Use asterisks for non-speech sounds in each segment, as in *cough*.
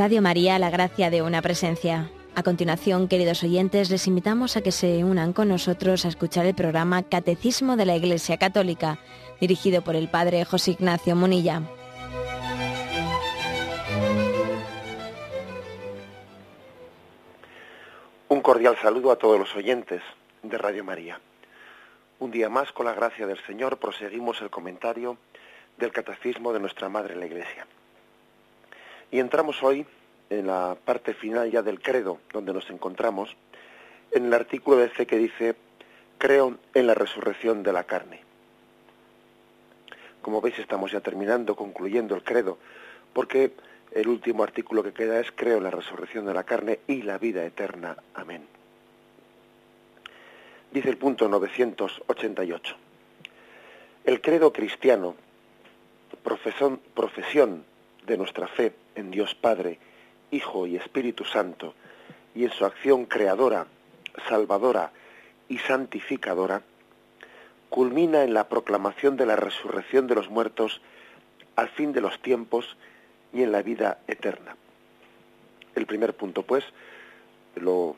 Radio María, la gracia de una presencia. A continuación, queridos oyentes, les invitamos a que se unan con nosotros a escuchar el programa Catecismo de la Iglesia Católica, dirigido por el Padre José Ignacio Munilla. Un cordial saludo a todos los oyentes de Radio María. Un día más, con la gracia del Señor, proseguimos el comentario del Catecismo de nuestra Madre la Iglesia. Y entramos hoy en la parte final ya del credo, donde nos encontramos, en el artículo de fe que dice, creo en la resurrección de la carne. Como veis, estamos ya terminando, concluyendo el credo, porque el último artículo que queda es, creo en la resurrección de la carne y la vida eterna. Amén. Dice el punto 988. El credo cristiano, profesión, profesión de nuestra fe en Dios Padre, Hijo y Espíritu Santo, y en su acción creadora, salvadora y santificadora, culmina en la proclamación de la resurrección de los muertos al fin de los tiempos y en la vida eterna. El primer punto, pues, lo,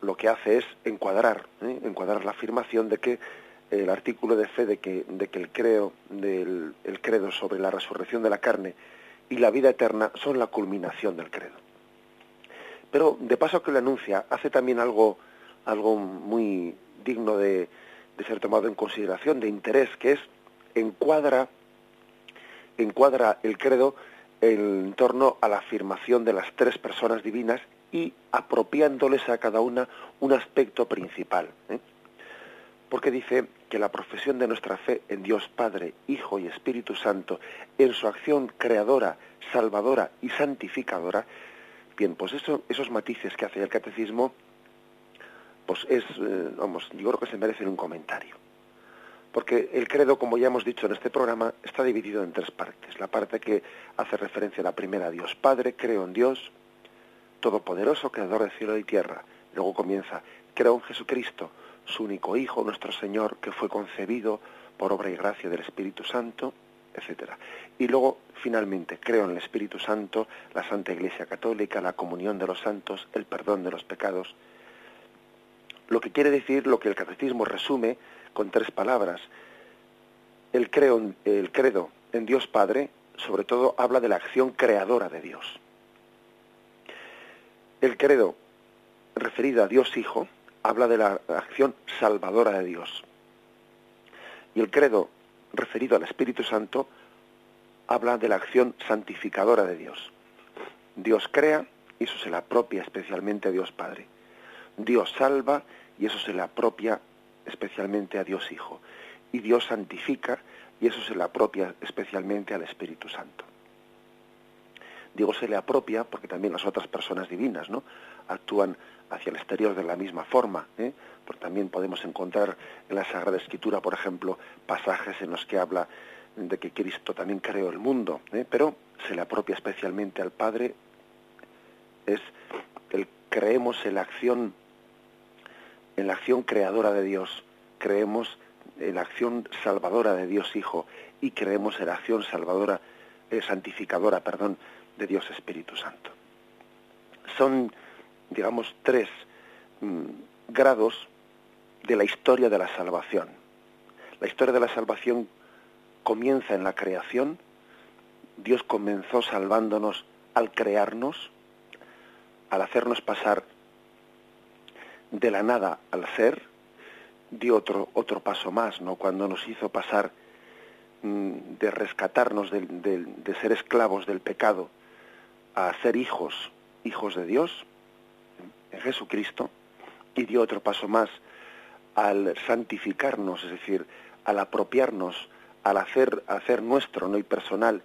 lo que hace es encuadrar, ¿eh? encuadrar la afirmación de que el artículo de fe de que, de que el, creo, del, el credo sobre la resurrección de la carne y la vida eterna son la culminación del credo. Pero de paso que lo anuncia, hace también algo, algo muy digno de, ser tomado en consideración, de interés, que es encuadra, encuadra el credo en torno a la afirmación de las tres personas divinas y apropiándoles a cada una un aspecto principal. ¿eh? Porque dice que la profesión de nuestra fe en Dios Padre, Hijo y Espíritu Santo, en su acción creadora, salvadora y santificadora, bien, pues eso, esos matices que hace el catecismo, pues es, eh, vamos, yo creo que se merecen un comentario. Porque el credo, como ya hemos dicho en este programa, está dividido en tres partes. La parte que hace referencia a la primera, Dios Padre, creo en Dios, Todopoderoso, Creador de cielo y tierra. Luego comienza, creo en Jesucristo, su único Hijo, nuestro Señor, que fue concebido por obra y gracia del Espíritu Santo, etcétera. Y luego, finalmente, creo en el Espíritu Santo, la Santa Iglesia Católica, la comunión de los santos, el perdón de los pecados. Lo que quiere decir, lo que el catecismo resume con tres palabras. El, creo, el credo en Dios Padre, sobre todo, habla de la acción creadora de Dios. El credo referido a Dios Hijo habla de la acción salvadora de Dios. Y el credo referido al Espíritu Santo habla de la acción santificadora de Dios. Dios crea y eso se le apropia especialmente a Dios Padre. Dios salva y eso se le apropia especialmente a Dios Hijo. Y Dios santifica y eso se le apropia especialmente al Espíritu Santo. Digo se le apropia porque también las otras personas divinas ¿no? actúan hacia el exterior de la misma forma. ¿eh? También podemos encontrar en la Sagrada Escritura, por ejemplo, pasajes en los que habla de que Cristo también creó el mundo, ¿eh? pero se le apropia especialmente al Padre, es el creemos en la acción, en la acción creadora de Dios, creemos en la acción salvadora de Dios Hijo y creemos en la acción salvadora, eh, santificadora, perdón, de Dios Espíritu Santo. Son, digamos, tres mm, grados de la historia de la salvación. La historia de la salvación comienza en la creación. Dios comenzó salvándonos al crearnos, al hacernos pasar de la nada al ser, dio otro, otro paso más, ¿no? Cuando nos hizo pasar mm, de rescatarnos, de, de, de ser esclavos del pecado, a ser hijos, hijos de Dios, en Jesucristo, y dio otro paso más al santificarnos, es decir, al apropiarnos, al hacer, hacer nuestro, no y personal,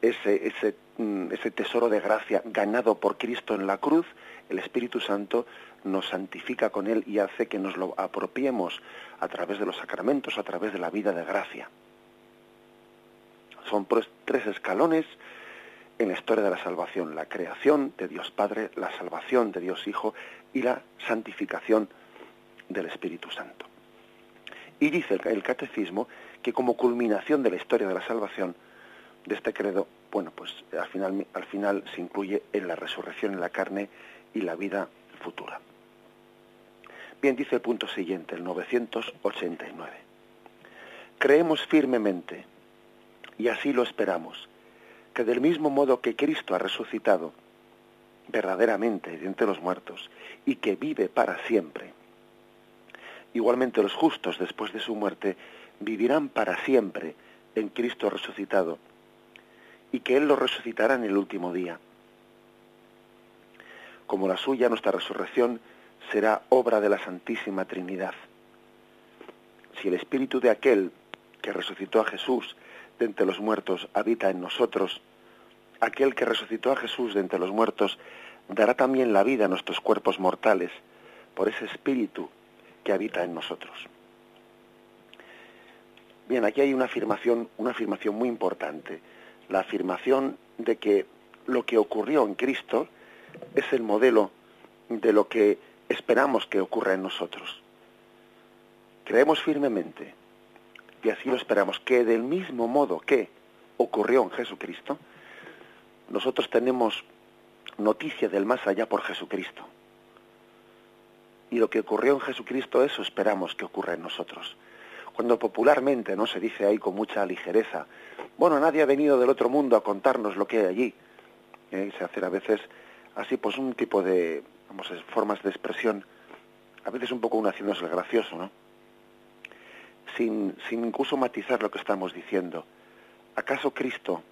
ese, ese, mm, ese tesoro de gracia ganado por Cristo en la cruz, el Espíritu Santo nos santifica con él y hace que nos lo apropiemos a través de los sacramentos, a través de la vida de gracia. Son pues tres escalones en la historia de la salvación, la creación de Dios Padre, la salvación de Dios Hijo y la santificación del Espíritu Santo. Y dice el catecismo que como culminación de la historia de la salvación, de este credo, bueno, pues al final, al final se incluye en la resurrección en la carne y la vida futura. Bien, dice el punto siguiente, el 989. Creemos firmemente, y así lo esperamos, que del mismo modo que Cristo ha resucitado verdaderamente de entre los muertos y que vive para siempre, igualmente los justos después de su muerte vivirán para siempre en Cristo resucitado y que Él los resucitará en el último día. Como la suya, nuestra resurrección será obra de la Santísima Trinidad. Si el espíritu de aquel que resucitó a Jesús de entre los muertos habita en nosotros, aquel que resucitó a Jesús de entre los muertos dará también la vida a nuestros cuerpos mortales por ese espíritu que habita en nosotros. Bien, aquí hay una afirmación, una afirmación muy importante, la afirmación de que lo que ocurrió en Cristo es el modelo de lo que esperamos que ocurra en nosotros. Creemos firmemente, y así lo esperamos, que del mismo modo que ocurrió en Jesucristo, nosotros tenemos noticia del más allá por Jesucristo. Y lo que ocurrió en Jesucristo, eso esperamos que ocurra en nosotros. Cuando popularmente no se dice ahí con mucha ligereza, bueno, nadie ha venido del otro mundo a contarnos lo que hay allí. ¿eh? Se hace a veces así, pues un tipo de, vamos, formas de expresión, a veces un poco uno haciéndose el gracioso, ¿no? Sin, sin incluso matizar lo que estamos diciendo. ¿Acaso Cristo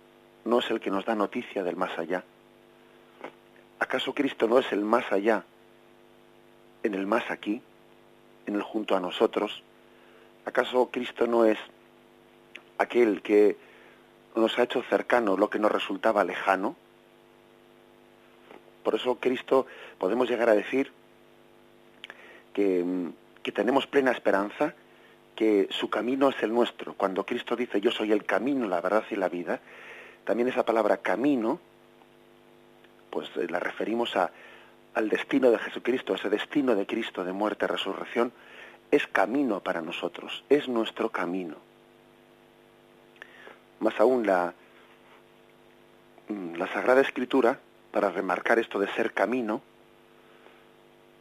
no es el que nos da noticia del más allá? ¿Acaso Cristo no es el más allá, en el más aquí, en el junto a nosotros? ¿Acaso Cristo no es aquel que nos ha hecho cercano lo que nos resultaba lejano? Por eso Cristo podemos llegar a decir que, que tenemos plena esperanza, que su camino es el nuestro. Cuando Cristo dice yo soy el camino, la verdad y la vida, también esa palabra camino, pues eh, la referimos a, al destino de Jesucristo, ese destino de Cristo de muerte, resurrección, es camino para nosotros, es nuestro camino. Más aún la, mm, la Sagrada Escritura, para remarcar esto de ser camino,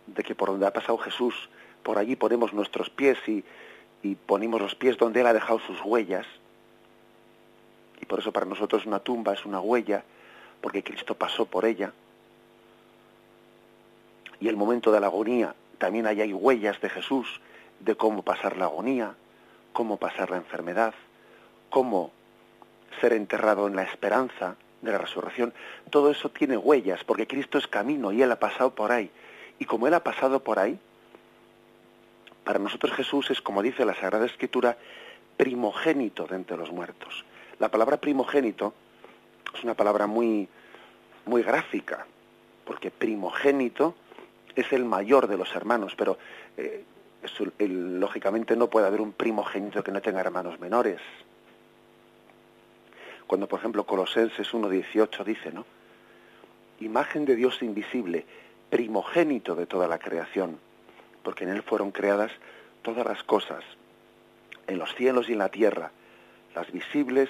de que por donde ha pasado Jesús, por allí ponemos nuestros pies y, y ponemos los pies donde Él ha dejado sus huellas, y por eso para nosotros una tumba es una huella, porque Cristo pasó por ella. Y el momento de la agonía, también ahí hay huellas de Jesús de cómo pasar la agonía, cómo pasar la enfermedad, cómo ser enterrado en la esperanza de la resurrección. Todo eso tiene huellas, porque Cristo es camino y Él ha pasado por ahí. Y como Él ha pasado por ahí, para nosotros Jesús es, como dice la Sagrada Escritura, primogénito de entre los muertos. La palabra primogénito es una palabra muy, muy gráfica, porque primogénito es el mayor de los hermanos, pero eh, lógicamente no puede haber un primogénito que no tenga hermanos menores. Cuando, por ejemplo, Colosenses 1.18 dice, ¿no? Imagen de Dios invisible, primogénito de toda la creación, porque en Él fueron creadas todas las cosas, en los cielos y en la tierra, las visibles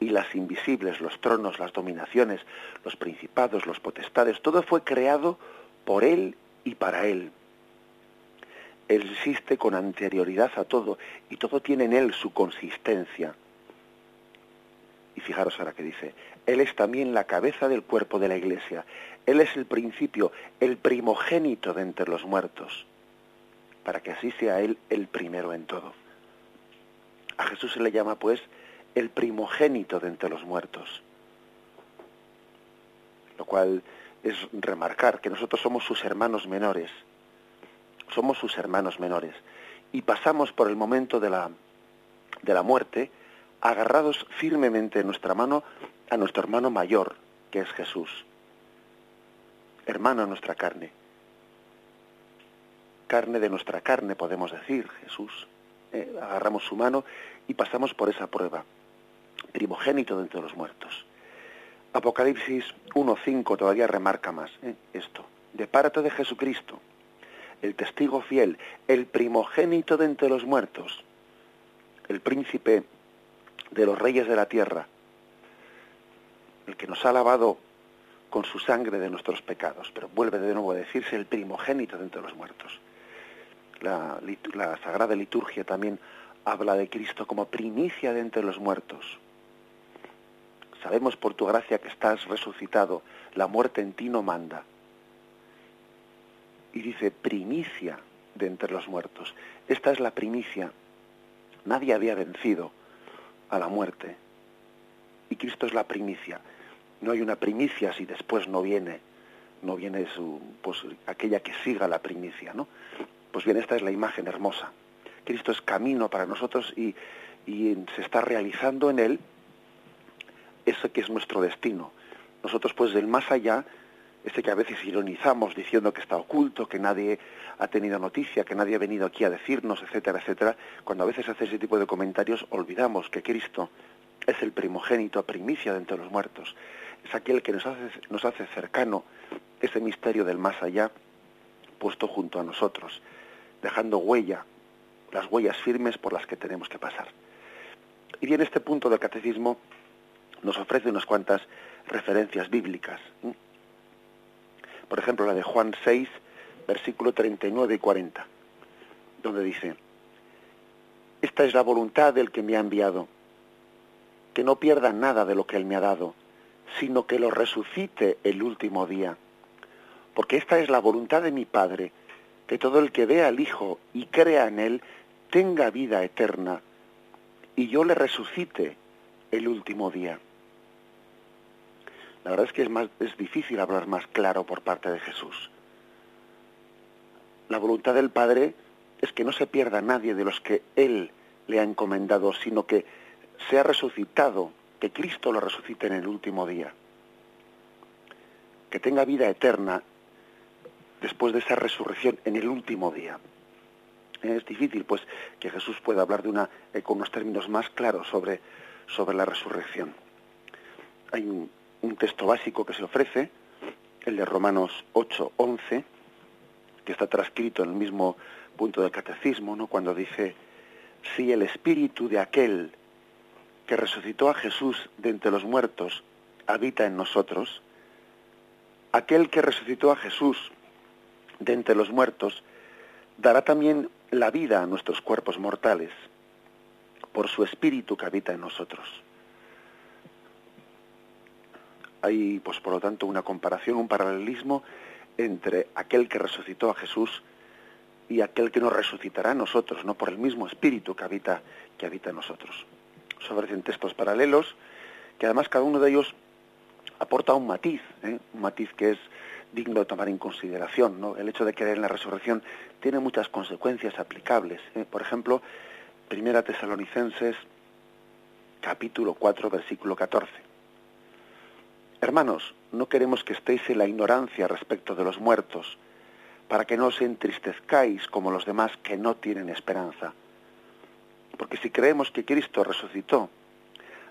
y las invisibles, los tronos, las dominaciones, los principados, los potestades, todo fue creado por Él y para Él. Él existe con anterioridad a todo y todo tiene en Él su consistencia. Y fijaros ahora que dice, Él es también la cabeza del cuerpo de la iglesia. Él es el principio, el primogénito de entre los muertos, para que así sea Él el primero en todo. A Jesús se le llama pues el primogénito de entre los muertos. Lo cual es remarcar que nosotros somos sus hermanos menores. Somos sus hermanos menores. Y pasamos por el momento de la, de la muerte agarrados firmemente en nuestra mano a nuestro hermano mayor, que es Jesús. Hermano de nuestra carne. Carne de nuestra carne, podemos decir, Jesús. Eh, agarramos su mano y pasamos por esa prueba primogénito de entre los muertos. Apocalipsis 1.5 todavía remarca más ¿eh? esto. De parte de Jesucristo, el testigo fiel, el primogénito de entre los muertos, el príncipe de los reyes de la tierra, el que nos ha lavado con su sangre de nuestros pecados, pero vuelve de nuevo a decirse el primogénito de entre los muertos. La, la Sagrada Liturgia también habla de Cristo como primicia de entre los muertos. Sabemos por tu gracia que estás resucitado, la muerte en ti no manda. Y dice primicia de entre los muertos. Esta es la primicia. Nadie había vencido a la muerte. Y Cristo es la primicia. No hay una primicia si después no viene, no viene su, pues, aquella que siga la primicia, ¿no? Pues bien, esta es la imagen hermosa. Cristo es camino para nosotros y, y se está realizando en él eso que es nuestro destino. Nosotros pues del más allá, este que a veces ironizamos diciendo que está oculto, que nadie ha tenido noticia, que nadie ha venido aquí a decirnos, etcétera, etcétera, cuando a veces hace ese tipo de comentarios olvidamos que Cristo es el primogénito, primicia de entre los muertos, es aquel que nos hace, nos hace cercano ese misterio del más allá puesto junto a nosotros, dejando huella, las huellas firmes por las que tenemos que pasar. Y bien, este punto del catecismo nos ofrece unas cuantas referencias bíblicas. Por ejemplo, la de Juan 6, versículo 39 y 40, donde dice, Esta es la voluntad del que me ha enviado, que no pierda nada de lo que él me ha dado, sino que lo resucite el último día. Porque esta es la voluntad de mi Padre, que todo el que vea al Hijo y crea en él tenga vida eterna, y yo le resucite el último día. La verdad es que es, más, es difícil hablar más claro por parte de Jesús. La voluntad del Padre es que no se pierda nadie de los que Él le ha encomendado, sino que sea resucitado, que Cristo lo resucite en el último día, que tenga vida eterna después de esa resurrección en el último día. Es difícil, pues, que Jesús pueda hablar de una, eh, con unos términos más claros sobre, sobre la resurrección. Hay un, texto básico que se ofrece, el de Romanos 8, 11, que está transcrito en el mismo punto del catecismo, ¿no? cuando dice, si el espíritu de aquel que resucitó a Jesús de entre los muertos habita en nosotros, aquel que resucitó a Jesús de entre los muertos dará también la vida a nuestros cuerpos mortales por su espíritu que habita en nosotros. Hay, pues por lo tanto, una comparación, un paralelismo entre aquel que resucitó a Jesús y aquel que nos resucitará a nosotros, no por el mismo espíritu que habita, que habita en nosotros. Se ofrecen textos paralelos que además cada uno de ellos aporta un matiz, ¿eh? un matiz que es digno de tomar en consideración. ¿no? El hecho de creer en la resurrección tiene muchas consecuencias aplicables. ¿eh? Por ejemplo, Primera Tesalonicenses, capítulo 4, versículo 14. Hermanos, no queremos que estéis en la ignorancia respecto de los muertos, para que no os entristezcáis como los demás que no tienen esperanza. Porque si creemos que Cristo resucitó,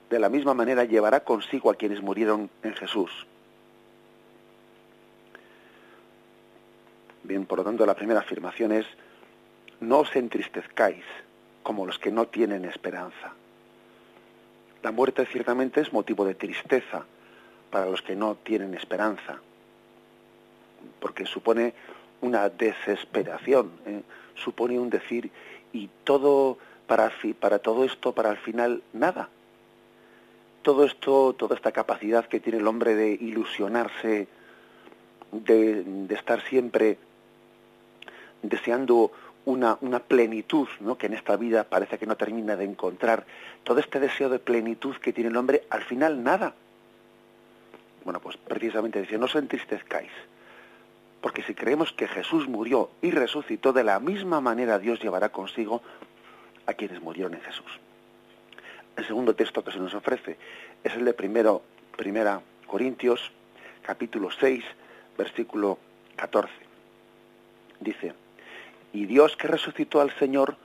de la misma manera llevará consigo a quienes murieron en Jesús. Bien, por lo tanto, la primera afirmación es, no os entristezcáis como los que no tienen esperanza. La muerte ciertamente es motivo de tristeza para los que no tienen esperanza, porque supone una desesperación, ¿eh? supone un decir, y todo para, para todo esto, para al final, nada. Todo esto, toda esta capacidad que tiene el hombre de ilusionarse, de, de estar siempre deseando una, plenitud ¿no? que en esta vida parece que no termina de encontrar. Todo este deseo de plenitud que tiene el hombre, al final nada. Bueno, pues precisamente dice, no os entristezcáis, porque si creemos que Jesús murió y resucitó, de la misma manera Dios llevará consigo a quienes murieron en Jesús. El segundo texto que se nos ofrece es el de primero, primera Corintios, capítulo 6, versículo 14. Dice, y Dios que resucitó al Señor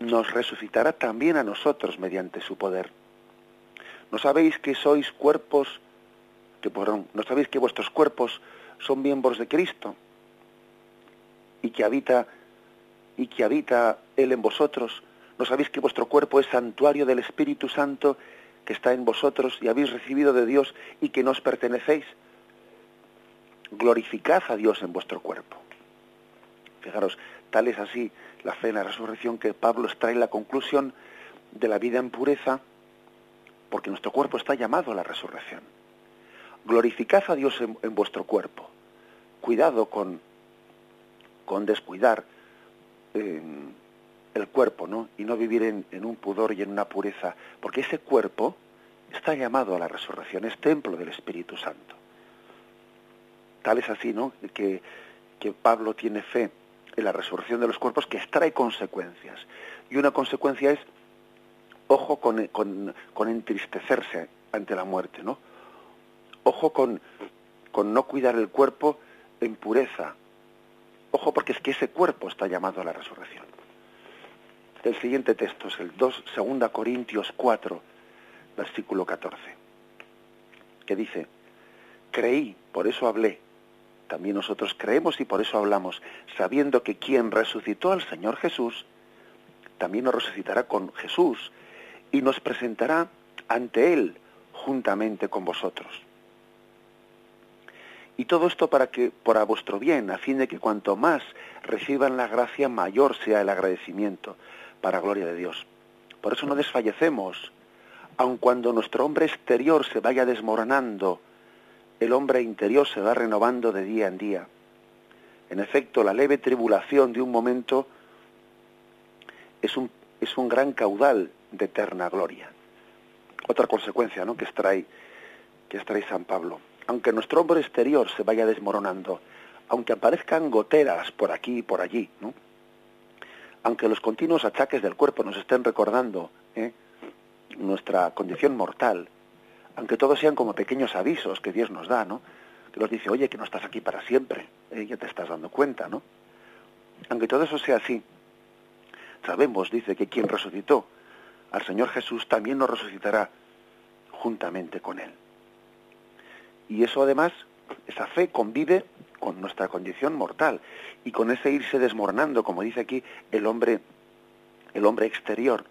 nos resucitará también a nosotros mediante su poder. ¿No sabéis que sois cuerpos, que perdón, no sabéis que vuestros cuerpos son miembros de Cristo y que habita y que habita él en vosotros? ¿No sabéis que vuestro cuerpo es santuario del Espíritu Santo que está en vosotros y habéis recibido de Dios y que nos pertenecéis. Glorificad a Dios en vuestro cuerpo. Fijaros, tal es así la fe en la resurrección que Pablo extrae la conclusión de la vida en pureza, porque nuestro cuerpo está llamado a la resurrección. Glorificad a Dios en, vuestro cuerpo. Cuidado con, con descuidar el cuerpo, ¿no? Y no vivir en, en un pudor y en una pureza, porque ese cuerpo está llamado a la resurrección, es templo del Espíritu Santo. Tal es así, ¿no? Que, que Pablo tiene fe en la resurrección de los cuerpos que extrae consecuencias. Y una consecuencia es, ojo con, entristecerse ante la muerte, ¿no? Ojo con, no cuidar el cuerpo en pureza. Ojo porque es que ese cuerpo está llamado a la resurrección. El siguiente texto es el 2, 2 Corintios 4, versículo 14, que dice, creí, por eso hablé, también nosotros creemos y por eso hablamos, sabiendo que quien resucitó al Señor Jesús, también nos resucitará con Jesús y nos presentará ante Él juntamente con vosotros. Y todo esto para que, por a vuestro bien, a fin de que cuanto más reciban la gracia, mayor sea el agradecimiento, para gloria de Dios. Por eso no desfallecemos, aun cuando nuestro hombre exterior se vaya desmoronando, el hombre interior se va renovando de día en día. En efecto, la leve tribulación de un momento es un, es un gran caudal de eterna gloria. Otra consecuencia ¿no? que, extrae, que extrae San Pablo. Aunque nuestro hombre exterior se vaya desmoronando, aunque aparezcan goteras por aquí y por allí, ¿no? aunque los continuos achaques del cuerpo nos estén recordando ¿eh? nuestra condición mortal, aunque todos sean como pequeños avisos que Dios nos da, ¿no? Que dice, oye, que no estás aquí para siempre, ¿eh? ya te estás dando cuenta, ¿no? Aunque todo eso sea así, sabemos, dice, que quien resucitó al Señor Jesús también nos resucitará juntamente con Él. Y eso además, esa fe convive con nuestra condición mortal y con ese irse desmoronando, como dice aquí, el hombre, el hombre exterior.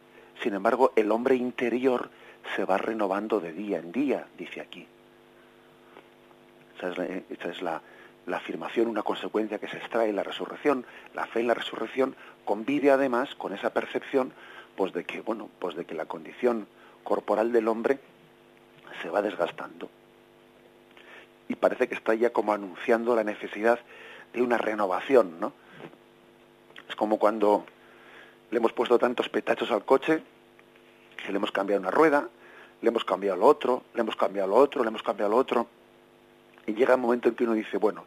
Sin embargo, el hombre interior se va renovando de día en día, dice aquí. Esa es, la, afirmación, una consecuencia que se extrae en la resurrección. La fe en la resurrección convive además con esa percepción pues de que, bueno, pues de que la condición corporal del hombre se va desgastando. Y parece que está ya como anunciando la necesidad de una renovación, ¿no? Es como cuando le hemos puesto tantos petachos al coche que le hemos cambiado una rueda, le hemos cambiado lo otro, le hemos cambiado lo otro, le hemos cambiado lo otro. Y llega un momento en que uno dice, bueno,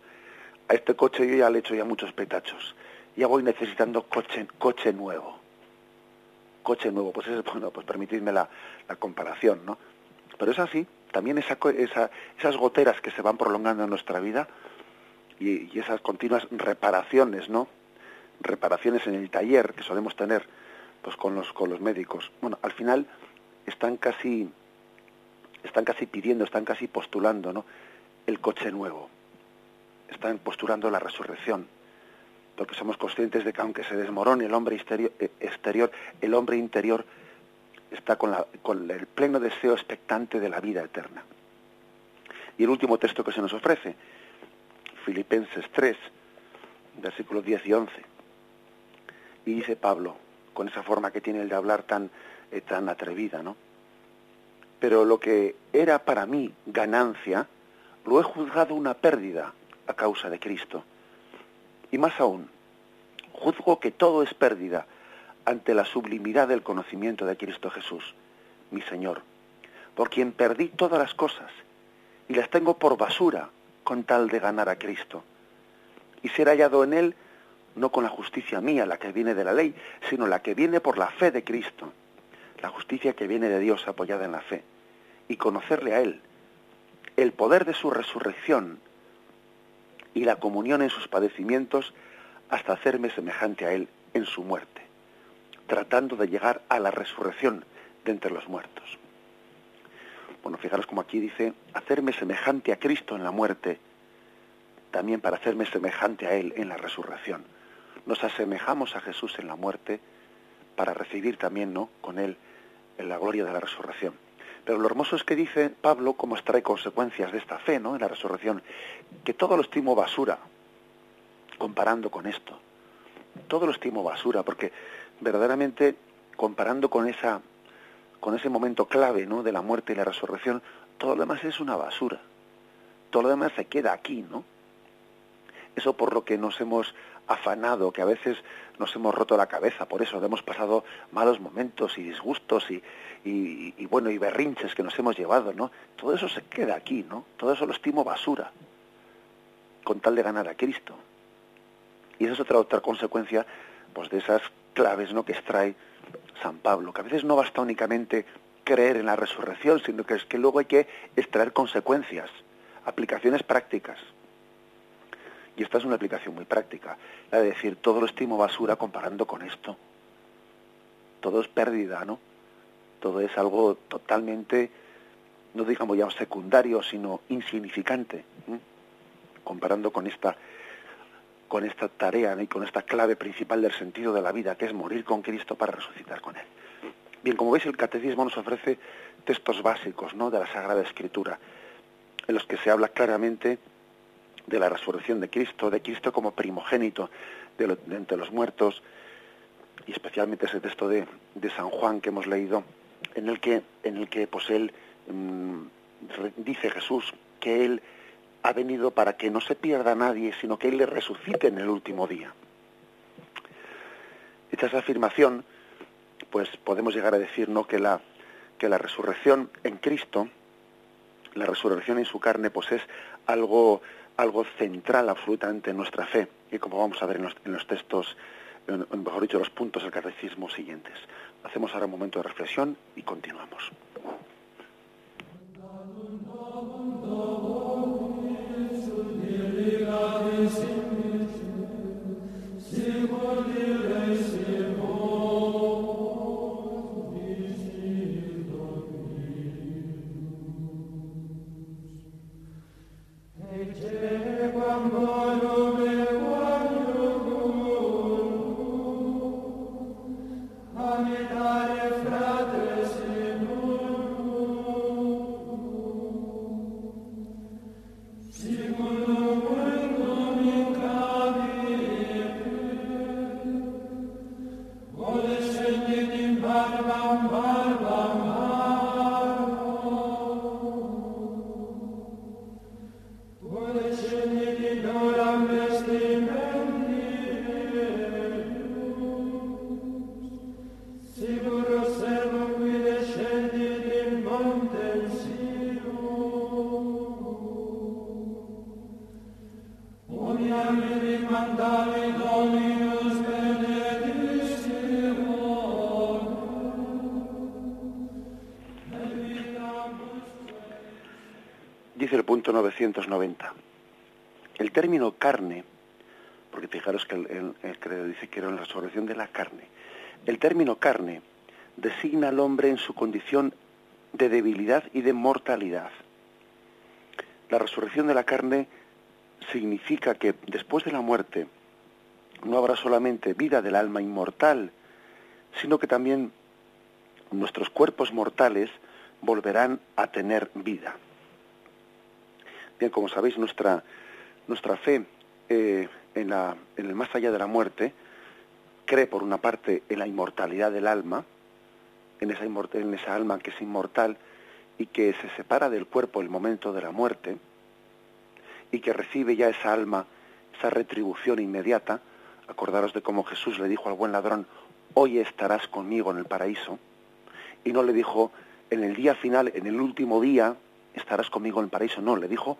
a este coche yo ya le he hecho ya muchos petachos. Ya voy necesitando coche, coche nuevo. Coche nuevo, pues es, *laughs* bueno, pues permitidme la, comparación, ¿no? Pero es así, también esa, esas goteras que se van prolongando en nuestra vida y esas continuas reparaciones, ¿no? Reparaciones en el taller que solemos tener pues con los, con los médicos. Bueno, al final están casi, están casi pidiendo, están casi postulando ¿no? el coche nuevo. Están postulando la resurrección. Porque somos conscientes de que aunque se desmorone el hombre exterior, eh, el hombre interior está con, la, con el pleno deseo expectante de la vida eterna. Y el último texto que se nos ofrece, Filipenses 3, versículos 10 y 11. Y dice Pablo, con esa forma que tiene el de hablar tan, eh, tan atrevida, ¿no? Pero lo que era para mí ganancia, lo he juzgado una pérdida a causa de Cristo. Y más aún, juzgo que todo es pérdida ante la sublimidad del conocimiento de Cristo Jesús, mi Señor, por quien perdí todas las cosas y las tengo por basura con tal de ganar a Cristo y ser hallado en Él no con la justicia mía, la que viene de la ley, sino la que viene por la fe de Cristo, la justicia que viene de Dios apoyada en la fe, y conocerle a Él, el poder de su resurrección y la comunión en sus padecimientos hasta hacerme semejante a Él en su muerte, tratando de llegar a la resurrección de entre los muertos. Bueno, fijaros como aquí dice, hacerme semejante a Cristo en la muerte, también para hacerme semejante a Él en la resurrección nos asemejamos a Jesús en la muerte para recibir también ¿no? con Él en la gloria de la resurrección. Pero lo hermoso es que dice Pablo cómo extrae consecuencias de esta fe, ¿no? En la resurrección, que todo lo estimo basura, comparando con esto. Todo lo estimo basura, porque verdaderamente comparando con esa con ese momento clave, ¿no? De la muerte y la resurrección, todo lo demás es una basura. Todo lo demás se queda aquí, ¿no? Eso por lo que nos hemos afanado, que a veces nos hemos roto la cabeza, por eso hemos pasado malos momentos y disgustos y, y, bueno y berrinches que nos hemos llevado, ¿no? Todo eso se queda aquí, ¿no? Todo eso lo estimo basura, con tal de ganar a Cristo. Y esa es otra otra consecuencia, pues de esas claves, ¿no? Que extrae San Pablo, que a veces no basta únicamente creer en la resurrección, sino que es que luego hay que extraer consecuencias, aplicaciones prácticas. Y esta es una aplicación muy práctica, la de decir, todo lo estimo basura comparando con esto. Todo es pérdida, ¿no? Todo es algo totalmente, no digamos ya secundario, sino insignificante, comparando con esta con esta tarea y con esta clave principal del sentido de la vida, que es morir con Cristo para resucitar con Él. Bien, como veis, el catecismo nos ofrece textos básicos ¿no? de la Sagrada Escritura, en los que se habla claramente de la resurrección de Cristo, de Cristo como primogénito de, entre los muertos, y especialmente ese texto de, San Juan que hemos leído, en el que, en el que pues él mm, dice Jesús que él ha venido para que no se pierda nadie, sino que él le resucite en el último día. Hecha esa afirmación, pues podemos llegar a decir ¿no? que, la, que la resurrección en Cristo, la resurrección en su carne, pues es algo algo central absolutamente en nuestra fe, y como vamos a ver en los, textos, mejor dicho, los puntos del catecismo siguientes. Hacemos ahora un momento de reflexión y continuamos. Dice el punto 990. El término carne, porque fijaros que el, credo dice que era la resurrección de la carne. El término carne designa al hombre en su condición de debilidad y de mortalidad. La resurrección de la carne significa que después de la muerte no habrá solamente vida del alma inmortal, sino que también nuestros cuerpos mortales volverán a tener vida. Bien, como sabéis, nuestra, nuestra fe eh, en, la, en el más allá de la muerte cree, por una parte, en la inmortalidad del alma, en esa, en esa alma que es inmortal y que se separa del cuerpo el momento de la muerte, y que recibe ya esa alma, esa retribución inmediata, acordaros de cómo Jesús le dijo al buen ladrón, hoy estarás conmigo en el paraíso, y no le dijo, en el día final, en el último día, estarás conmigo en el paraíso, no, le dijo,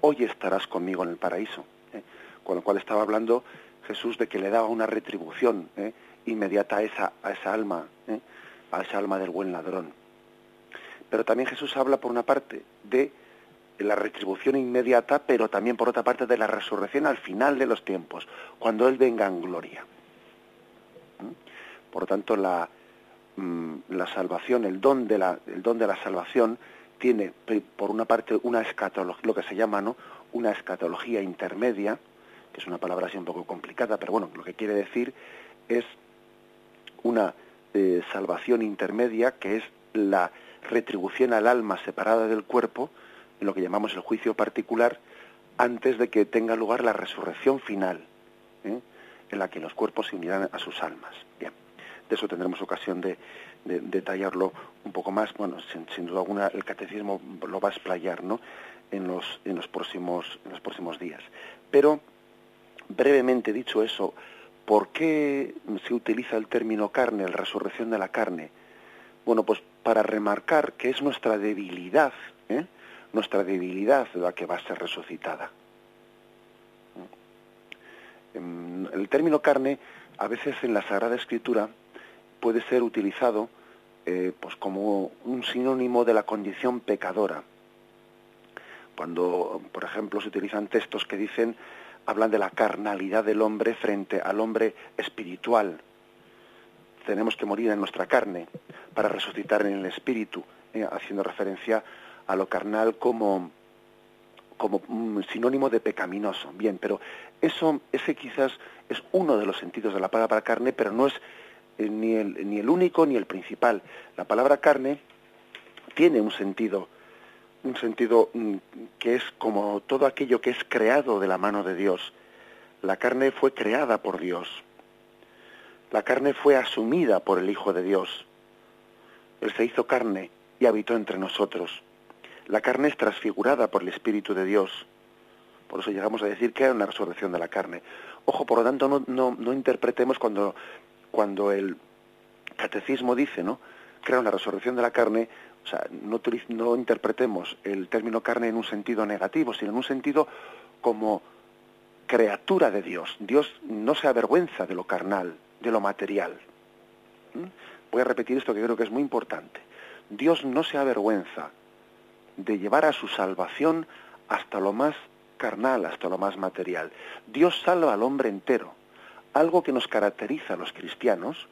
hoy estarás conmigo en el paraíso, ¿eh? con lo cual estaba hablando Jesús de que le daba una retribución ¿eh? inmediata a esa, a esa alma, ¿eh? a esa alma del buen ladrón. Pero también Jesús habla, por una parte, de la retribución inmediata, pero también por otra parte de la resurrección al final de los tiempos, cuando Él venga en gloria. Por lo tanto, la, mm, la salvación, el don, de la, el don de la salvación tiene, por una parte, una escatología, lo que se llama ¿no? una escatología intermedia, que es una palabra así un poco complicada, pero bueno, lo que quiere decir es una eh, salvación intermedia que es la retribución al alma separada del cuerpo, en lo que llamamos el juicio particular, antes de que tenga lugar la resurrección final, ¿eh? en la que los cuerpos se unirán a sus almas. Bien, de eso tendremos ocasión de, detallarlo un poco más. Bueno, sin, duda alguna el catecismo lo va a explayar, ¿no? En los, en los próximos, en los próximos días. Pero brevemente dicho eso, ¿por qué se utiliza el término carne, la resurrección de la carne? Bueno, pues para remarcar que es nuestra debilidad, ¿eh? nuestra debilidad la que va a ser resucitada. Em, el término carne, a veces en la Sagrada Escritura, puede ser utilizado eh, pues como un sinónimo de la condición pecadora. Cuando, por ejemplo, se utilizan textos que dicen hablan de la carnalidad del hombre frente al hombre espiritual. Tenemos que morir en nuestra carne para resucitar en el espíritu, eh, haciendo referencia a lo carnal como, como sinónimo de pecaminoso. Bien, pero eso, ese quizás es uno de los sentidos de la palabra carne, pero no es ni, el, ni el único ni el principal. La palabra carne tiene un sentido un sentido mm, que es como todo aquello que es creado de la mano de Dios. La carne fue creada por Dios. La carne fue asumida por el Hijo de Dios. Él se hizo carne y habitó entre nosotros. La carne es transfigurada por el Espíritu de Dios. Por eso llegamos a decir que era una resurrección de la carne. Ojo, por lo tanto, no, no, no interpretemos cuando, cuando el catecismo dice, ¿no? Crea una resurrección de la carne, o sea, no, interpretemos el término carne en un sentido negativo, sino en un sentido como criatura de Dios. Dios no se avergüenza de lo carnal, de lo material. ¿Mm? Voy a repetir esto que creo que es muy importante. Dios no se avergüenza de llevar a su salvación hasta lo más carnal, hasta lo más material. Dios salva al hombre entero. Algo que nos caracteriza a los cristianos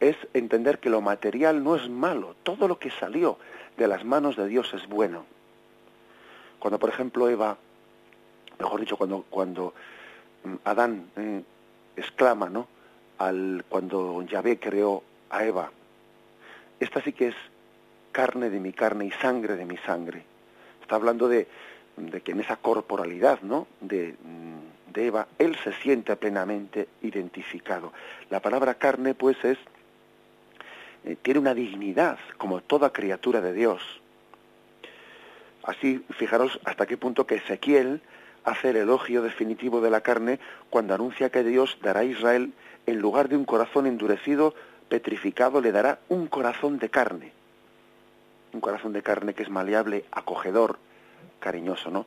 es entender que lo material no es malo, todo lo que salió de las manos de Dios es bueno. Cuando, por ejemplo, Eva, mejor dicho, cuando, cuando mm, Adán eh, exclama, ¿no? Al, cuando Yahvé creó a Eva, esta sí que es carne de mi carne y sangre de mi sangre. Está hablando de, de que en esa corporalidad, ¿no? De, mm, de Eva, él se siente plenamente identificado. La palabra carne, pues, es eh, tiene una dignidad como toda criatura de Dios. Así, fijaros hasta qué punto que Ezequiel hace el elogio definitivo de la carne cuando anuncia que Dios dará a Israel, en lugar de un corazón endurecido, petrificado, le dará un corazón de carne. Un corazón de carne que es maleable, acogedor, cariñoso, ¿no?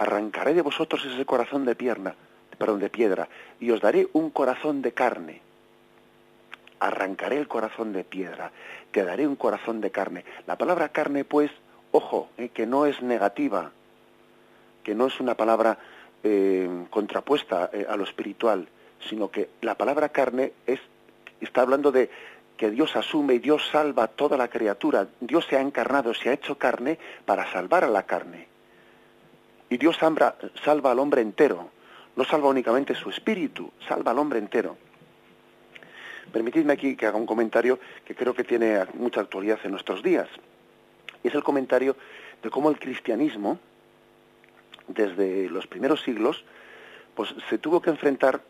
Arrancaré de vosotros ese corazón de pierna, perdón, de piedra, y os daré un corazón de carne arrancaré el corazón de piedra, te daré un corazón de carne. La palabra carne, pues, ojo, eh, que no es negativa, que no es una palabra eh, contrapuesta eh, a lo espiritual, sino que la palabra carne es, está hablando de que Dios asume y Dios salva a toda la criatura. Dios se ha encarnado, se ha hecho carne para salvar a la carne. Y Dios salva al hombre entero, no salva únicamente su espíritu, salva al hombre entero. Permitidme aquí que haga un comentario que creo que tiene mucha actualidad en nuestros días. Y es el comentario de cómo el cristianismo, desde los primeros siglos, pues se tuvo que enfrentar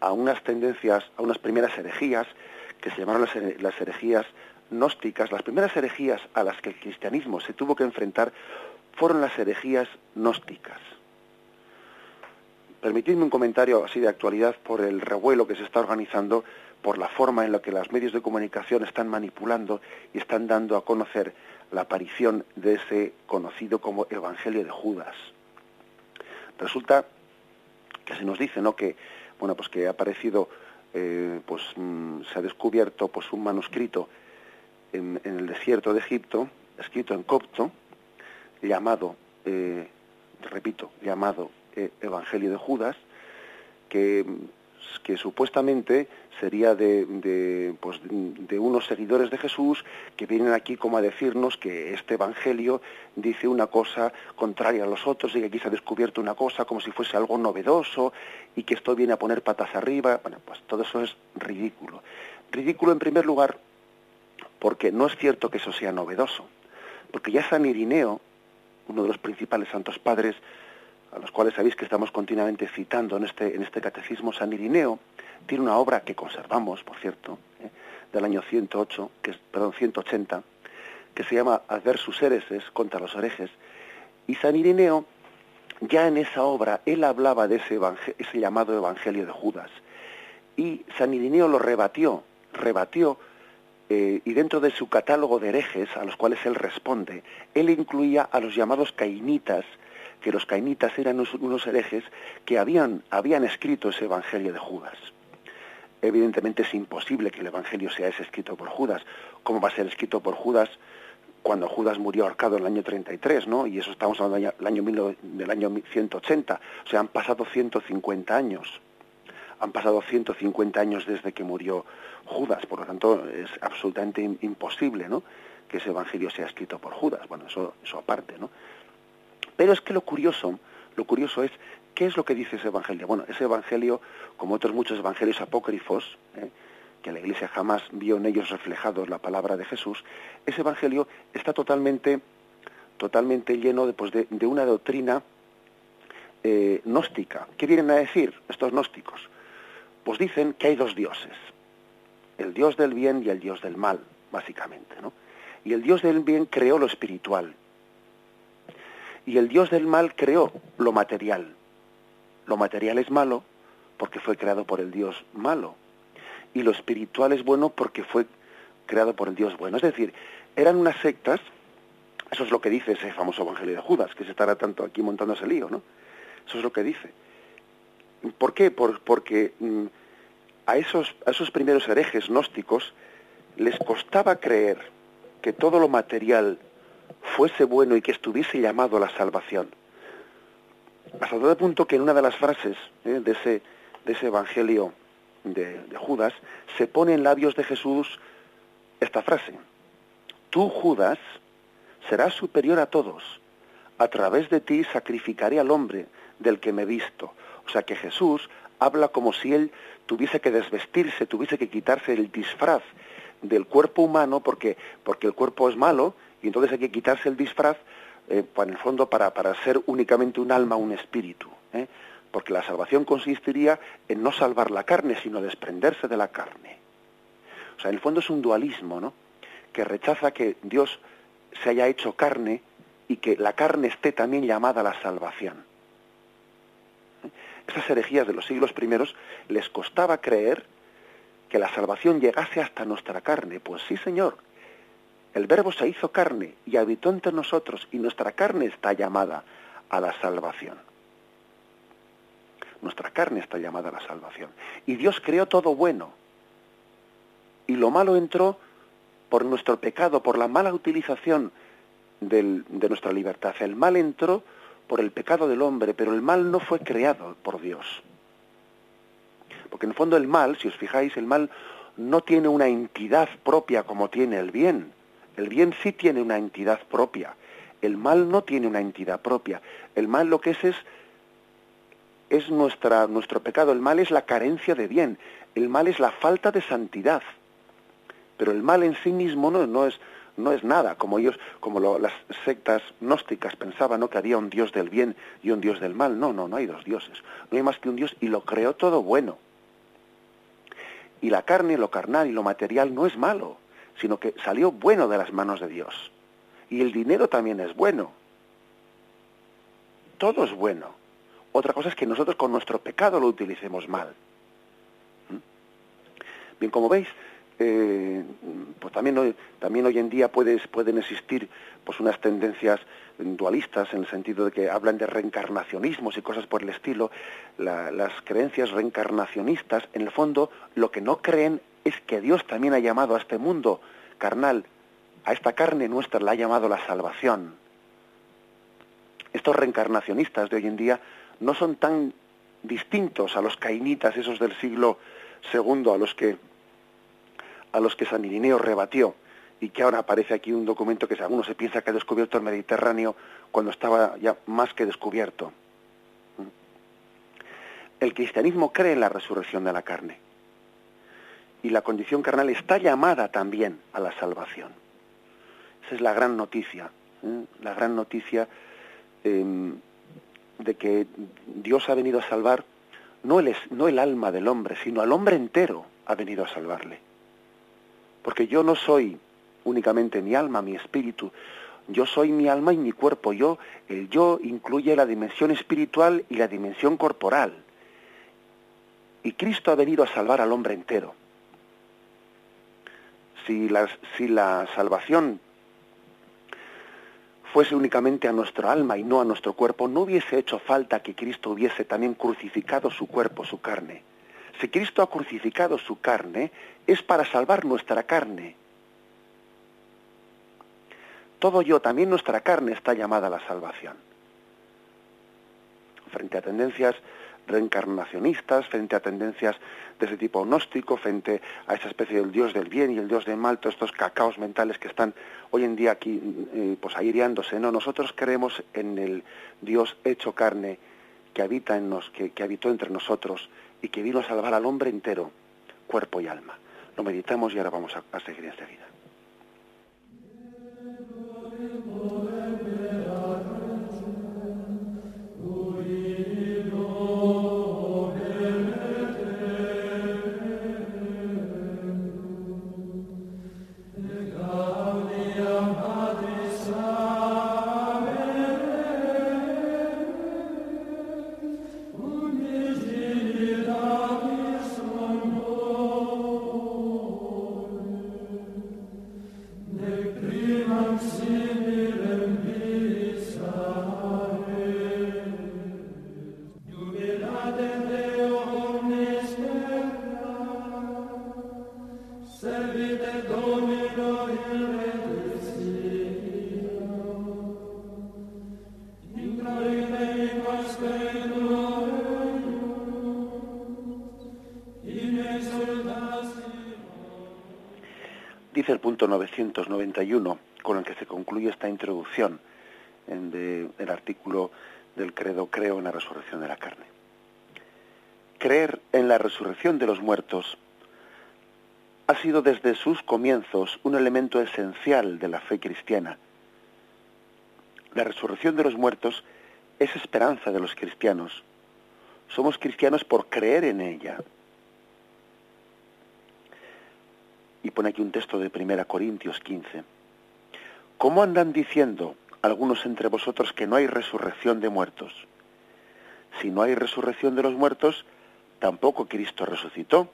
a unas tendencias, a unas primeras herejías, que se llamaron las, herejías gnósticas. Las primeras herejías a las que el cristianismo se tuvo que enfrentar fueron las herejías gnósticas. Permitidme un comentario así de actualidad por el revuelo que se está organizando, por la forma en la que los medios de comunicación están manipulando y están dando a conocer la aparición de ese conocido como Evangelio de Judas. Resulta que se nos dice, ¿no? Que bueno, pues que ha aparecido, eh, pues mm, se ha descubierto, pues un manuscrito en, el desierto de Egipto, escrito en copto, llamado, eh, repito, llamado eh, Evangelio de Judas, que, que supuestamente sería de, de, pues, de, unos seguidores de Jesús que vienen aquí como a decirnos que este Evangelio dice una cosa contraria a los otros y que aquí se ha descubierto una cosa como si fuese algo novedoso y que esto viene a poner patas arriba. Bueno, pues todo eso es ridículo. Ridículo en primer lugar porque no es cierto que eso sea novedoso, porque ya San Irineo, uno de los principales santos padres, a los cuales sabéis que estamos continuamente citando en este, en este catecismo, San Irineo, tiene una obra que conservamos, por cierto, ¿eh? del año 108, que es, perdón, 180, que se llama Adversus Hereses, contra los herejes, y San Irineo, ya en esa obra, él hablaba de ese, ese llamado Evangelio de Judas, y San Irineo lo rebatió, rebatió, eh, y dentro de su catálogo de herejes a los cuales él responde, él incluía a los llamados cainitas, que los cainitas eran unos herejes que habían, habían escrito ese Evangelio de Judas. Evidentemente es imposible que el Evangelio sea ese escrito por Judas. ¿Cómo va a ser escrito por Judas cuando Judas murió ahorcado en el año 33, ¿no? Y eso estamos hablando del año, del año 180. O sea, han pasado 150 años. Han pasado 150 años desde que murió Judas. Por lo tanto, es absolutamente imposible, ¿no? Que ese Evangelio sea escrito por Judas. Bueno, eso, eso aparte, ¿no? Pero es que lo curioso, lo curioso es, ¿qué es lo que dice ese evangelio? Bueno, ese evangelio, como otros muchos evangelios apócrifos, ¿eh? que la Iglesia jamás vio en ellos reflejados la palabra de Jesús, ese evangelio está totalmente, totalmente lleno de, pues, de, una doctrina eh, gnóstica. ¿Qué vienen a decir estos gnósticos? Pues dicen que hay dos dioses, el dios del bien y el dios del mal, básicamente, ¿no? Y el dios del bien creó lo espiritual y el Dios del mal creó lo material. Lo material es malo porque fue creado por el Dios malo. Y lo espiritual es bueno porque fue creado por el Dios bueno. Es decir, eran unas sectas, eso es lo que dice ese famoso Evangelio de Judas, que se estará tanto aquí montando ese lío, ¿no? Eso es lo que dice. ¿Por qué? porque mm, a, esos, a primeros herejes gnósticos les costaba creer que todo lo material fuese bueno y que estuviese llamado a la salvación. Hasta tal punto que en una de las frases ¿eh? de, ese, de ese Evangelio de, de Judas se pone en labios de Jesús esta frase. Tú, Judas, serás superior a todos. A través de ti sacrificaré al hombre del que me he visto. O sea que Jesús habla como si él tuviese que desvestirse, tuviese que quitarse el disfraz del cuerpo humano porque, porque el cuerpo es malo y entonces hay que quitarse el disfraz, eh, en el fondo, para, para ser únicamente un alma, un espíritu. ¿eh? Porque la salvación consistiría en no salvar la carne, sino desprenderse de la carne. O sea, en el fondo es un dualismo, ¿no? Que rechaza que Dios se haya hecho carne y que la carne esté también llamada a la salvación. Esas herejías de los siglos primeros les costaba creer que la salvación llegase hasta nuestra carne. Pues sí, Señor, el Verbo se hizo carne y habitó entre nosotros y nuestra carne está llamada a la salvación. Nuestra carne está llamada a la salvación. Y Dios creó todo bueno. Y lo malo entró por nuestro pecado, por la mala utilización de nuestra libertad. El mal entró por el pecado del hombre, pero el mal no fue creado por Dios. Porque en el fondo el mal, si os fijáis, el mal no tiene una entidad propia como tiene el bien. El bien sí tiene una entidad propia. El mal no tiene una entidad propia. El mal lo que es es es nuestra, nuestro pecado. El mal es la carencia de bien. El mal es la falta de santidad. Pero el mal en sí mismo no, no es no es nada, como ellos, como las sectas gnósticas pensaban, ¿no? que había un Dios del bien y un Dios del mal. No, no, no hay dos dioses. No hay más que un Dios y lo creó todo bueno. Y la carne, lo carnal y lo material no es malo sino que salió bueno de las manos de Dios. Y el dinero también es bueno. Todo es bueno. Otra cosa es que nosotros con nuestro pecado lo utilicemos mal. ¿Mm? Bien, como veis, eh, pues también hoy, también hoy en día pueden existir pues unas tendencias dualistas en el sentido de que hablan de reencarnacionismos y cosas por el estilo. las creencias reencarnacionistas, en el fondo, lo que no creen es que Dios también ha llamado a este mundo carnal, a esta carne nuestra la ha llamado la salvación. Estos reencarnacionistas de hoy en día no son tan distintos a los cainitas, esos del siglo II, a los que a los que San Irineo rebatió y que ahora aparece aquí un documento que alguno se piensa que ha descubierto el Mediterráneo cuando estaba ya más que descubierto. El cristianismo cree en la resurrección de la carne y la condición carnal está llamada también a la salvación. Esa es la gran noticia, ¿eh? la gran noticia em, de que Dios ha venido a salvar no el, no el alma del hombre, sino al hombre entero ha venido a salvarle. Porque yo no soy únicamente mi alma, mi espíritu, yo soy mi alma y mi cuerpo. Yo, el yo incluye la dimensión espiritual y la dimensión corporal. Y Cristo ha venido a salvar al hombre entero. Si la, si la salvación fuese únicamente a nuestra alma y no a nuestro cuerpo, no hubiese hecho falta que Cristo hubiese también crucificado su cuerpo, su carne. Si Cristo ha crucificado su carne, es para salvar nuestra carne. Todo yo, también nuestra carne, está llamada a la salvación. Frente a tendencias reencarnacionistas, frente a tendencias de ese tipo gnóstico, frente a esa especie del Dios del bien y el Dios del mal, todos estos cacaos mentales que están hoy en día aquí eh, pues ¿no? Nosotros creemos en el Dios hecho carne que habita en nos, que, habitó entre nosotros y que vino a salvar al hombre entero, cuerpo y alma. Lo meditamos y ahora vamos a, seguir enseguida. Punto 991, con el que se concluye esta introducción en del artículo del credo Creo en la resurrección de la carne. Creer en la resurrección de los muertos ha sido desde sus comienzos un elemento esencial de la fe cristiana. La resurrección de los muertos es esperanza de los cristianos. Somos cristianos por creer en ella, y pone aquí un texto de 1 Corintios 15. ¿Cómo andan diciendo algunos entre vosotros que no hay resurrección de muertos? Si no hay resurrección de los muertos, tampoco Cristo resucitó.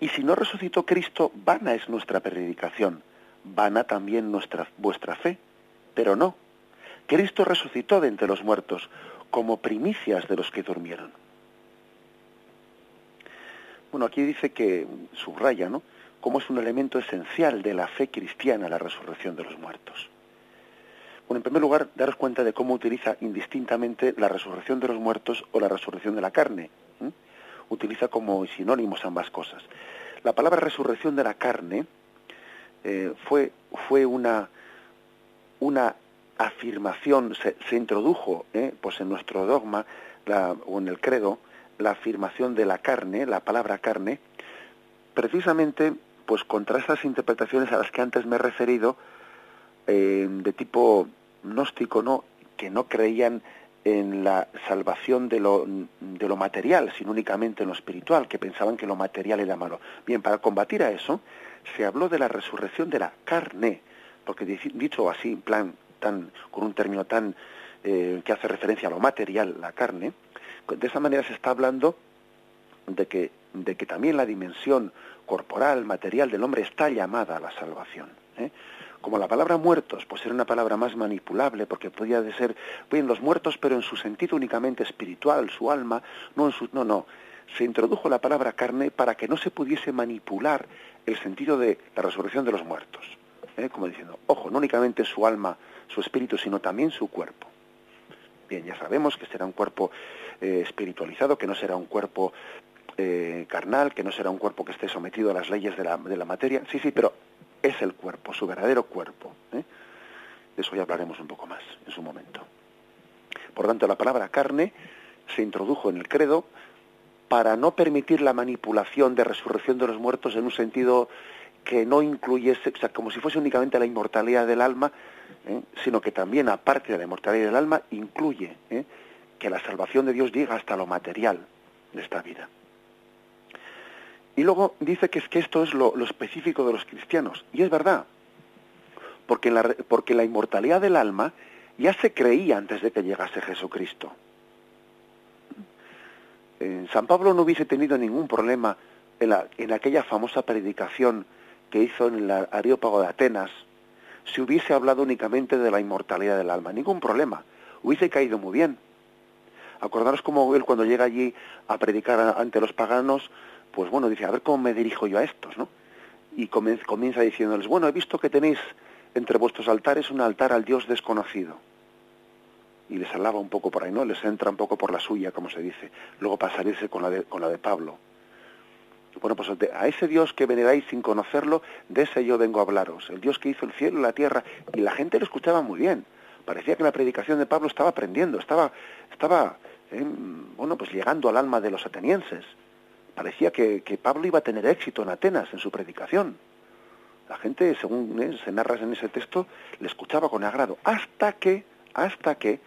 Y si no resucitó Cristo, vana es nuestra predicación, vana también nuestra, vuestra fe. Pero no, Cristo resucitó de entre los muertos, como primicias de los que durmieron. Bueno, aquí dice que subraya, ¿no? Como es un elemento esencial de la fe cristiana la resurrección de los muertos. Bueno, en primer lugar, daros cuenta de cómo utiliza indistintamente la resurrección de los muertos o la resurrección de la carne. Utiliza como sinónimos ambas cosas. La palabra resurrección de la carne eh, fue, fue una, una afirmación, se, introdujo eh, pues en nuestro dogma o en el credo la afirmación de la carne, la palabra carne, precisamente pues contra esas interpretaciones a las que antes me he referido, eh, de tipo gnóstico, ¿no? que no creían en la salvación de lo, de lo material, sino únicamente en lo espiritual, que pensaban que lo material era malo. Bien, para combatir a eso, se habló de la resurrección de la carne, porque dicho así, en plan, tan, con un término tan eh, que hace referencia a lo material, la carne, de esa manera se está hablando de que, de que también la dimensión corporal, material del hombre está llamada a la salvación. ¿eh? Como la palabra muertos, pues era una palabra más manipulable, porque podía ser, bien, los muertos, pero en su sentido únicamente espiritual, su alma, no en su, no, no. Se introdujo la palabra carne para que no se pudiese manipular el sentido de la resurrección de los muertos. ¿eh? Como diciendo, ojo, no únicamente su alma, su espíritu, sino también su cuerpo. Bien, ya sabemos que será un cuerpo eh, espiritualizado, que no será un cuerpo eh, carnal, que no será un cuerpo que esté sometido a las leyes de la, de la materia. Sí, sí, pero es el cuerpo, su verdadero cuerpo. ¿eh? De eso ya hablaremos un poco más en su momento. Por tanto, la palabra carne se introdujo en el credo para no permitir la manipulación de resurrección de los muertos en un sentido que no incluyese, o sea, como si fuese únicamente la inmortalidad del alma, ¿eh? sino que también, aparte de la inmortalidad del alma, incluye ¿eh? que la salvación de Dios llega hasta lo material de esta vida. Y luego dice que es que esto es lo, específico de los cristianos. Y es verdad, porque la, porque la inmortalidad del alma ya se creía antes de que llegase Jesucristo. En San Pablo no hubiese tenido ningún problema en, la, en aquella famosa predicación que hizo en el Areópago de Atenas, si hubiese hablado únicamente de la inmortalidad del alma. Ningún problema. Hubiese caído muy bien. Acordaros cómo él cuando llega allí a predicar ante los paganos, pues bueno, dice, a ver cómo me dirijo yo a estos, ¿no? Y comienza diciéndoles, bueno, he visto que tenéis entre vuestros altares un altar al Dios desconocido. Y les alaba un poco por ahí, ¿no? Les entra un poco por la suya, como se dice. Luego pasarése con la de, con la de Pablo. Bueno, pues a ese Dios que veneráis sin conocerlo, de ese yo vengo a hablaros. El Dios que hizo el cielo y la tierra. Y la gente lo escuchaba muy bien. Parecía que la predicación de Pablo estaba aprendiendo, estaba, estaba eh, bueno, pues llegando al alma de los atenienses. Parecía que, Pablo iba a tener éxito en Atenas en su predicación. La gente, según se narra en ese texto, le escuchaba con agrado. Hasta que, hasta que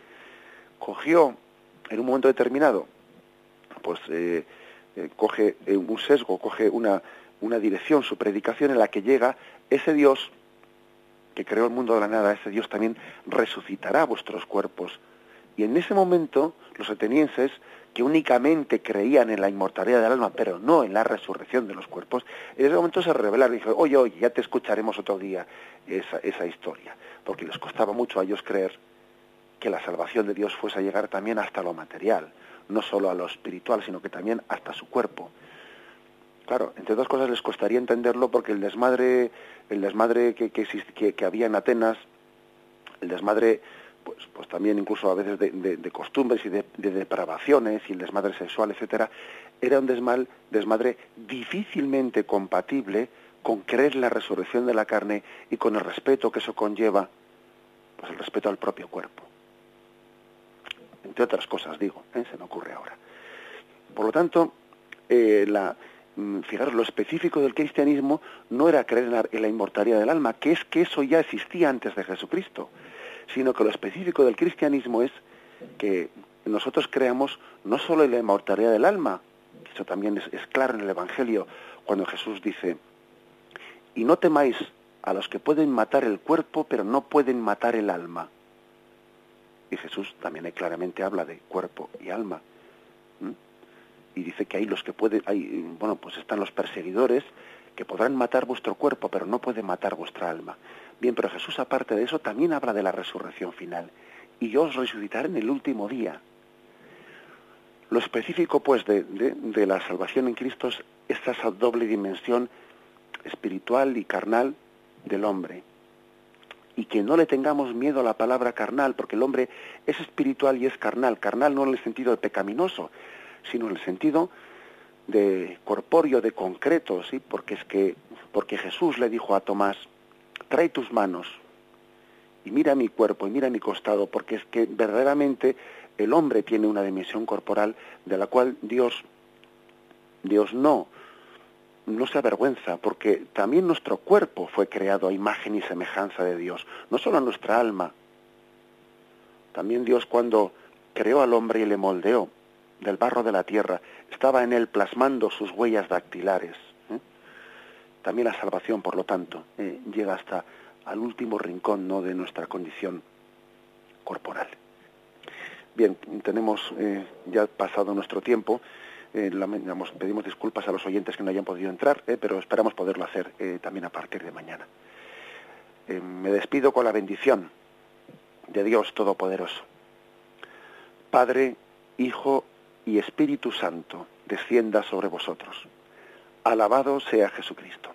cogió en un momento determinado, pues eh, eh, coge eh, un sesgo, coge una, una dirección, su predicación en la que llega ese Dios que creó el mundo de la nada, ese Dios también resucitará vuestros cuerpos. Y en ese momento los atenienses, que únicamente creían en la inmortalidad del alma, pero no en la resurrección de los cuerpos, en ese momento se revelaron y dijeron, oye, oye, ya te escucharemos otro día esa, esa historia, porque les costaba mucho a ellos creer que la salvación de Dios fuese a llegar también hasta lo material, no solo a lo espiritual, sino que también hasta su cuerpo. Claro, entre dos cosas les costaría entenderlo porque el desmadre, el desmadre que, que, que, había en Atenas, el desmadre, pues, pues también incluso a veces de, costumbres y de, depravaciones y el desmadre sexual, etcétera, era un desmal, desmadre difícilmente compatible con creer en la resurrección de la carne y con el respeto que eso conlleva, pues el respeto al propio cuerpo entre otras cosas, digo, ¿eh? se me ocurre ahora. Por lo tanto, eh, la, mm, fijaros, lo específico del cristianismo no era creer en la, inmortalidad del alma, que es que eso ya existía antes de Jesucristo, sino que lo específico del cristianismo es que nosotros creamos no solo en la inmortalidad del alma, eso también es, claro en el Evangelio, cuando Jesús dice, y no temáis a los que pueden matar el cuerpo, pero no pueden matar el alma. Y Jesús también claramente habla de cuerpo y alma. Y dice que hay los que pueden, hay, bueno, pues están los perseguidores que podrán matar vuestro cuerpo, pero no pueden matar vuestra alma. Bien, pero Jesús, aparte de eso, también habla de la resurrección final. Y yo os resucitaré en el último día. Lo específico, pues, de, la salvación en Cristo es esta doble dimensión espiritual y carnal del hombre y que no le tengamos miedo a la palabra carnal, porque el hombre es espiritual y es carnal, carnal no en el sentido de pecaminoso, sino en el sentido de corpóreo, de concreto, ¿sí? Porque es que porque Jesús le dijo a Tomás, "Trae tus manos y mira mi cuerpo y mira mi costado", porque es que verdaderamente el hombre tiene una dimensión corporal de la cual Dios Dios no no se avergüenza, porque también nuestro cuerpo fue creado a imagen y semejanza de Dios, no solo nuestra alma. También Dios cuando creó al hombre y le moldeó del barro de la tierra, estaba en él plasmando sus huellas dactilares. También la salvación, por lo tanto, eh, llega hasta al último rincón ¿no? de nuestra condición corporal. Bien, tenemos eh, ya pasado nuestro tiempo. Eh, pedimos disculpas a los oyentes que no hayan podido entrar, eh, pero esperamos poderlo hacer también a partir de mañana. me despido con la bendición de Dios Todopoderoso. Padre, Hijo y Espíritu Santo, descienda sobre vosotros. Alabado sea Jesucristo.